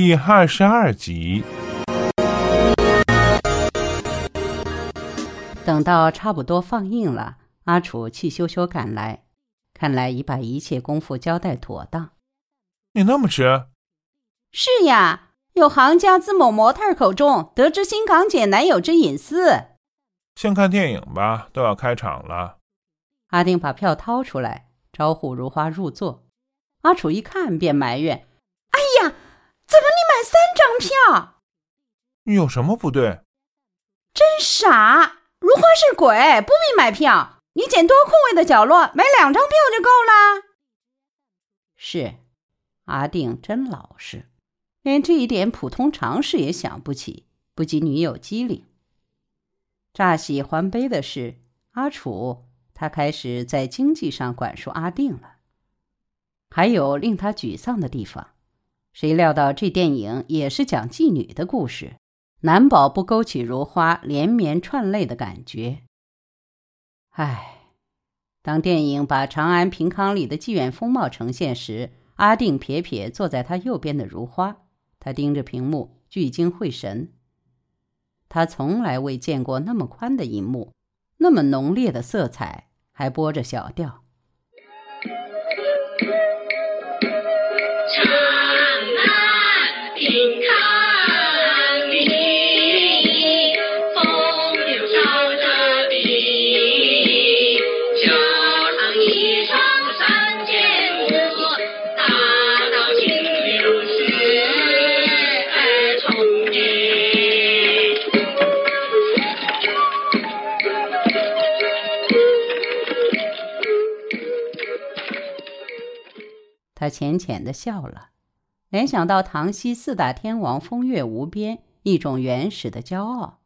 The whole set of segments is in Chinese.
第二十二集。等到差不多放映了，阿楚气羞羞赶来，看来已把一切功夫交代妥当。你那么迟？是呀，有行家自某模特口中得知新港姐男友之隐私。先看电影吧，都要开场了。阿定把票掏出来，招呼如花入座。阿楚一看便埋怨：“哎呀，票？有什么不对？真傻！如花是鬼，不必买票。你捡多空位的角落，买两张票就够了。”是，阿定真老实，连这一点普通常识也想不起，不及女友机灵。乍喜还悲的是，阿楚他开始在经济上管束阿定了。还有令他沮丧的地方，谁料到这电影也是讲妓女的故事，难保不勾起如花连绵串泪的感觉。唉，当电影把长安平康里的妓院风貌呈现时，阿定撇撇坐在他右边的如花，他盯着屏幕聚精会神。他从来未见过那么宽的银幕，那么浓烈的色彩，还播着小调。他浅浅的笑了，联想到唐熙四大天王风月无边，一种原始的骄傲，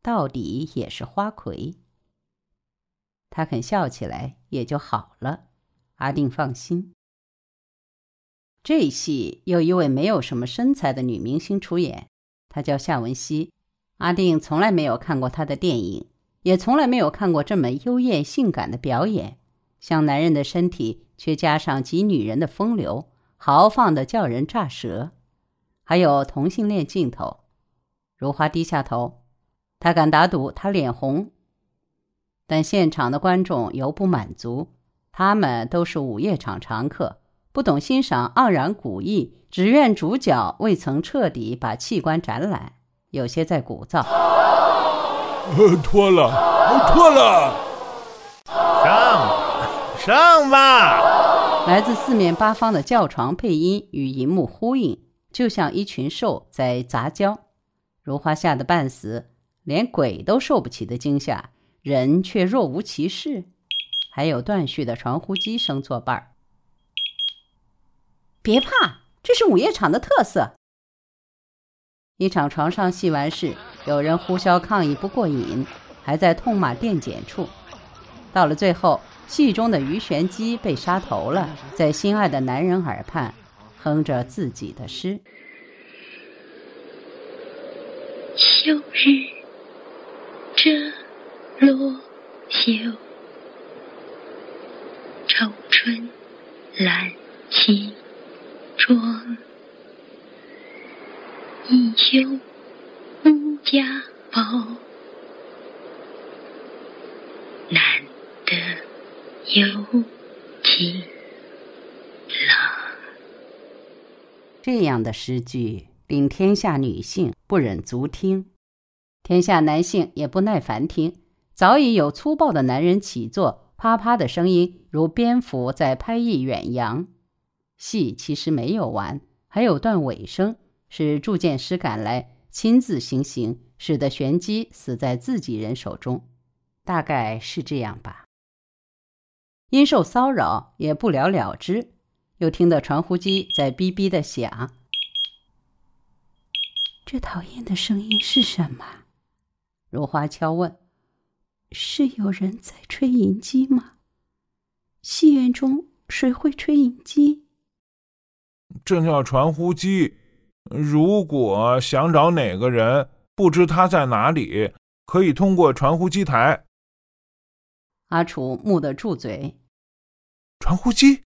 到底也是花魁。他肯笑起来也就好了，阿定放心。这一戏有一位没有什么身材的女明星出演，她叫夏文熙。阿定从来没有看过她的电影，也从来没有看过这么幽艳性感的表演，像男人的身体。却加上极女人的风流，豪放的叫人炸舌，还有同性恋镜头。如花低下头，他敢打赌他脸红。但现场的观众犹不满足，他们都是午夜场常客，不懂欣赏盎然古意，只愿主角未曾彻底把器官展览，有些在鼓噪。脱了，脱了，上吧！来自四面八方的叫床配音与银幕呼应，就像一群兽在杂交。如花吓得半死，连鬼都受不起的惊吓，人却若无其事。还有断续的传呼机声作伴儿。别怕，这是午夜场的特色。一场床上戏完事，有人呼啸抗议不过瘾，还在痛骂电检处。到了最后。戏中的鱼玄机被杀头了，在心爱的男人耳畔哼着自己的诗：“秋日折罗袖，愁春懒起妆，一袖无家宝，难得。”有情郎，这样的诗句令天下女性不忍足听，天下男性也不耐烦听。早已有粗暴的男人起坐，啪啪的声音如蝙蝠在拍翼远扬。戏其实没有完，还有段尾声，是铸剑师赶来亲自行刑，使得玄机死在自己人手中，大概是这样吧。因受骚扰也不了了之，又听到传呼机在哔哔的响。这讨厌的声音是什么？如花悄问：“是有人在吹银鸡吗？戏院中谁会吹银鸡？”这叫传呼机。如果想找哪个人，不知他在哪里，可以通过传呼机台。阿楚木的住嘴。传呼机！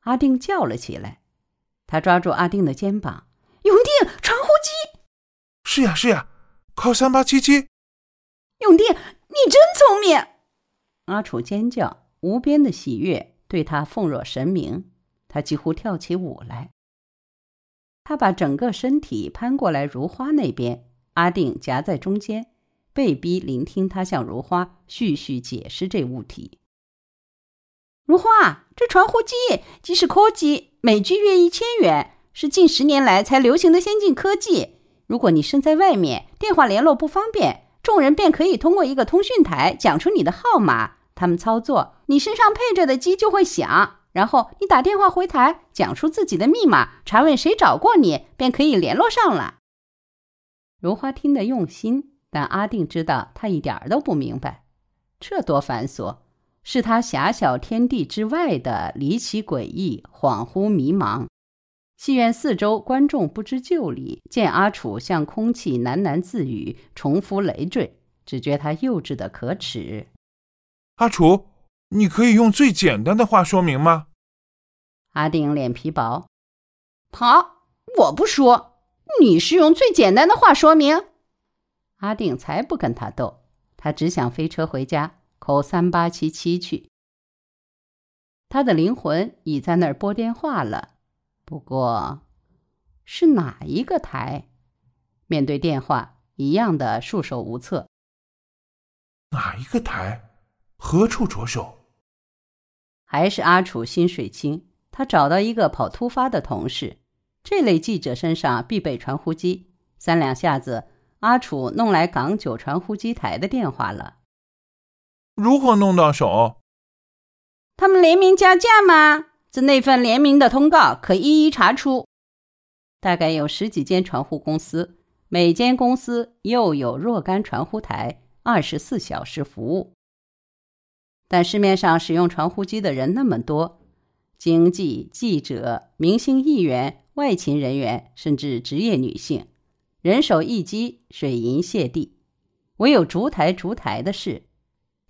阿定叫了起来，他抓住阿定的肩膀，永定，传呼机！是呀，是呀，靠三八七七。永定，你真聪明！阿楚尖叫，无边的喜悦对他奉若神明，他几乎跳起舞来。他把整个身体攀过来如花那边，阿定夹在中间，被逼聆听他向如花絮絮解释这物体。如花，这传呼机即是科技，每句约一千元，是近十年来才流行的先进科技。如果你身在外面，电话联络不方便，众人便可以通过一个通讯台讲出你的号码，他们操作，你身上配着的机就会响。然后你打电话回台，讲出自己的密码，查问谁找过你，便可以联络上了。如花听得用心，但阿定知道他一点儿都不明白，这多繁琐，是他狭小天地之外的离奇诡异，恍惚迷茫。戏院四周观众不知就里，见阿楚向空气喃喃自语，重复累赘，只觉他幼稚的可耻。阿楚。你可以用最简单的话说明吗？阿定脸皮薄，好，我不说。你是用最简单的话说明。阿定才不跟他斗，他只想飞车回家，扣三八七七去。他的灵魂已在那儿拨电话了，不过，是哪一个台？面对电话，一样的束手无策。哪一个台？何处着手？还是阿楚心水清，他找到一个跑突发的同事。这类记者身上必备传呼机，三两下子，阿楚弄来港九传呼机台的电话了。如何弄到手？他们联名加价吗？自那份联名的通告可一一查出。大概有十几间传呼公司，每间公司又有若干传呼台，二十四小时服务。但市面上使用传呼机的人那么多，经济记者、明星议员、外勤人员，甚至职业女性，人手一机，水银泻地，唯有烛台烛台的事。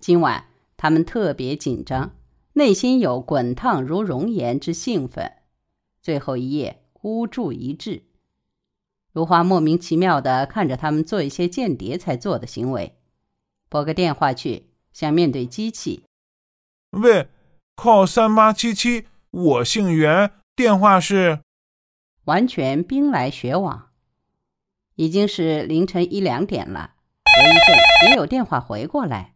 今晚他们特别紧张，内心有滚烫如熔岩之兴奋。最后一夜孤注一掷，如花莫名其妙地看着他们做一些间谍才做的行为，拨个电话去，想面对机器。喂，靠三八七七，我姓袁，电话是。完全兵来血往，已经是凌晨一两点了。隔一阵也有电话回过来，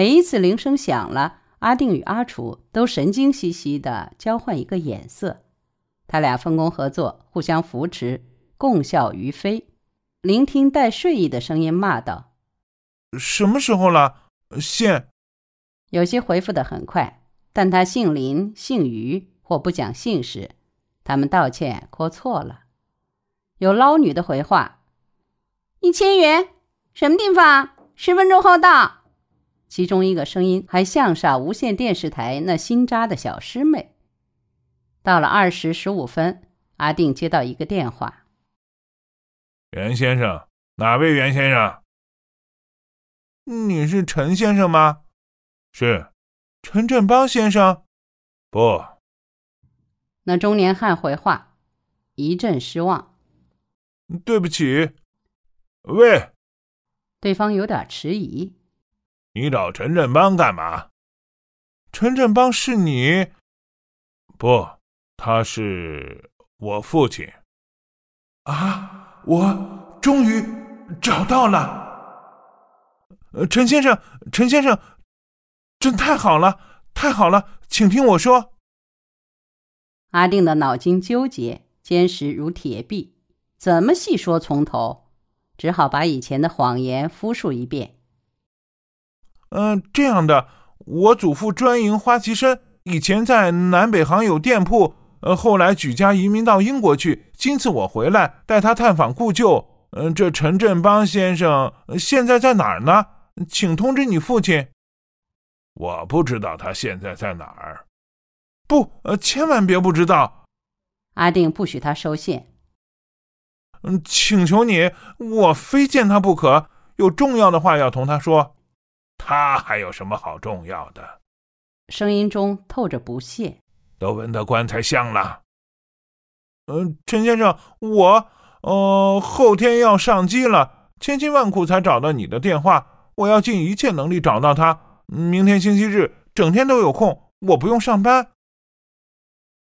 每一次铃声响了，阿定与阿楚都神经兮兮的交换一个眼色。他俩分工合作，互相扶持，共笑于飞。聆听带睡意的声音骂道：“什么时候了？现。”有些回复的很快，但他姓林、姓于或不讲姓氏，他们道歉说错了。有捞女的回话：“一千元，什么地方？十分钟后到。”其中一个声音还像煞无线电视台那新扎的小师妹。到了二时十五分，阿定接到一个电话：“袁先生，哪位袁先生？你是陈先生吗？”是，陈振邦先生，不。那中年汉回话，一阵失望。对不起，喂。对方有点迟疑。你找陈振邦干嘛？陈振邦是你？不，他是我父亲。啊，我终于找到了。陈先生，陈先生。真太好了，太好了，请听我说。阿定的脑筋纠结，坚实如铁壁，怎么细说从头？只好把以前的谎言复述一遍。嗯，这样的，我祖父专营花旗参，以前在南北行有店铺，呃，后来举家移民到英国去。今次我回来带他探访故旧。嗯，这陈振邦先生现在在哪儿呢？请通知你父亲。我不知道他现在在哪儿，不，呃，千万别不知道。阿定不许他收信。嗯，请求你，我非见他不可，有重要的话要同他说。他还有什么好重要的？声音中透着不屑。都闻到棺材香了。嗯，陈先生，我呃，后天要上机了，千辛万苦才找到你的电话，我要尽一切能力找到他。明天星期日，整天都有空，我不用上班。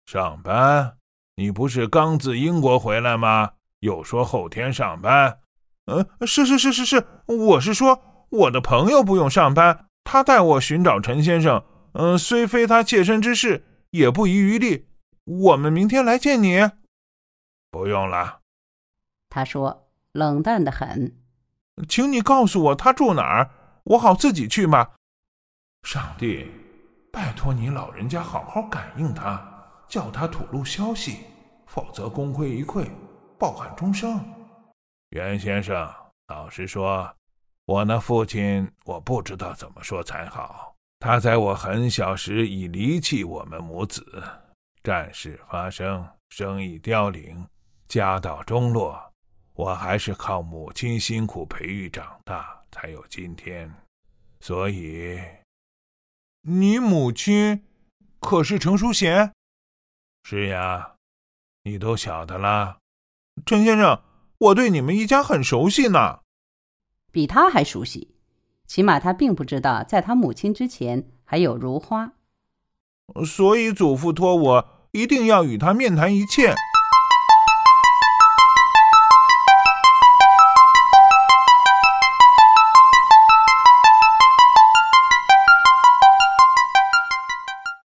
上班？你不是刚自英国回来吗？又说后天上班？呃，是是是是是，我是说我的朋友不用上班，他带我寻找陈先生。嗯，虽非他切身之事，也不遗余力。我们明天来见你。不用了，他说，冷淡的很。请你告诉我他住哪儿，我好自己去嘛。上帝，拜托你老人家好好感应他，叫他吐露消息，否则功亏一篑，抱憾终生。袁先生，老实说，我那父亲，我不知道怎么说才好。他在我很小时已离弃我们母子，战事发生，生意凋零，家道中落，我还是靠母亲辛苦培育长大，才有今天。所以，你母亲可是程淑贤？是呀，你都晓得啦。陈先生，我对你们一家很熟悉呢，比他还熟悉。起码他并不知道，在他母亲之前还有如花，所以祖父托我一定要与他面谈一切。